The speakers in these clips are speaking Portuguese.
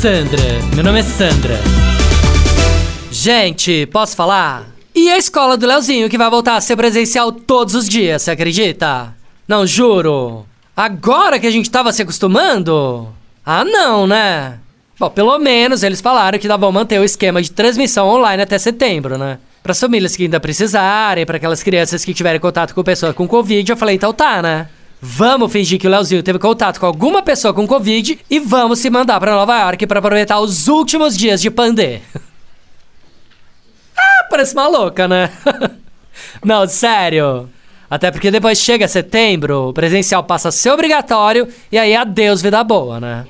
Sandra, meu nome é Sandra. Gente, posso falar? E a escola do Leozinho que vai voltar a ser presencial todos os dias, você acredita? Não, juro. Agora que a gente tava se acostumando? Ah, não, né? Bom, pelo menos eles falaram que vão manter o esquema de transmissão online até setembro, né? Para as famílias que ainda precisarem, para aquelas crianças que tiverem contato com pessoa com Covid, eu falei, então tá, né? Vamos fingir que o Leozinho teve contato com alguma pessoa com Covid e vamos se mandar para Nova York para aproveitar os últimos dias de pandê. ah, parece maluca, né? Não, sério. Até porque depois chega setembro, o presencial passa a ser obrigatório e aí adeus vida boa, né?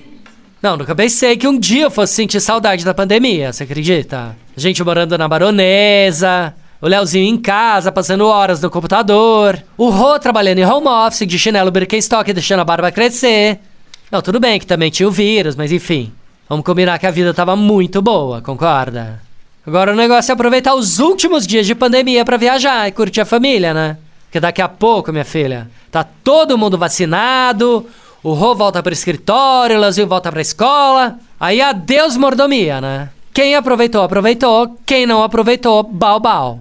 Não, nunca pensei que um dia eu fosse sentir saudade da pandemia, você acredita? Gente morando na baronesa, o Leozinho em casa, passando horas no computador. O Rô trabalhando em home office, de chinelo Birkenstock, deixando a barba crescer. Não, tudo bem que também tinha o vírus, mas enfim. Vamos combinar que a vida tava muito boa, concorda? Agora o negócio é aproveitar os últimos dias de pandemia para viajar e curtir a família, né? Porque daqui a pouco, minha filha, tá todo mundo vacinado, o Rô volta pro escritório, o Leozinho volta pra escola. Aí adeus mordomia, né? Quem aproveitou, aproveitou. Quem não aproveitou, bal bal.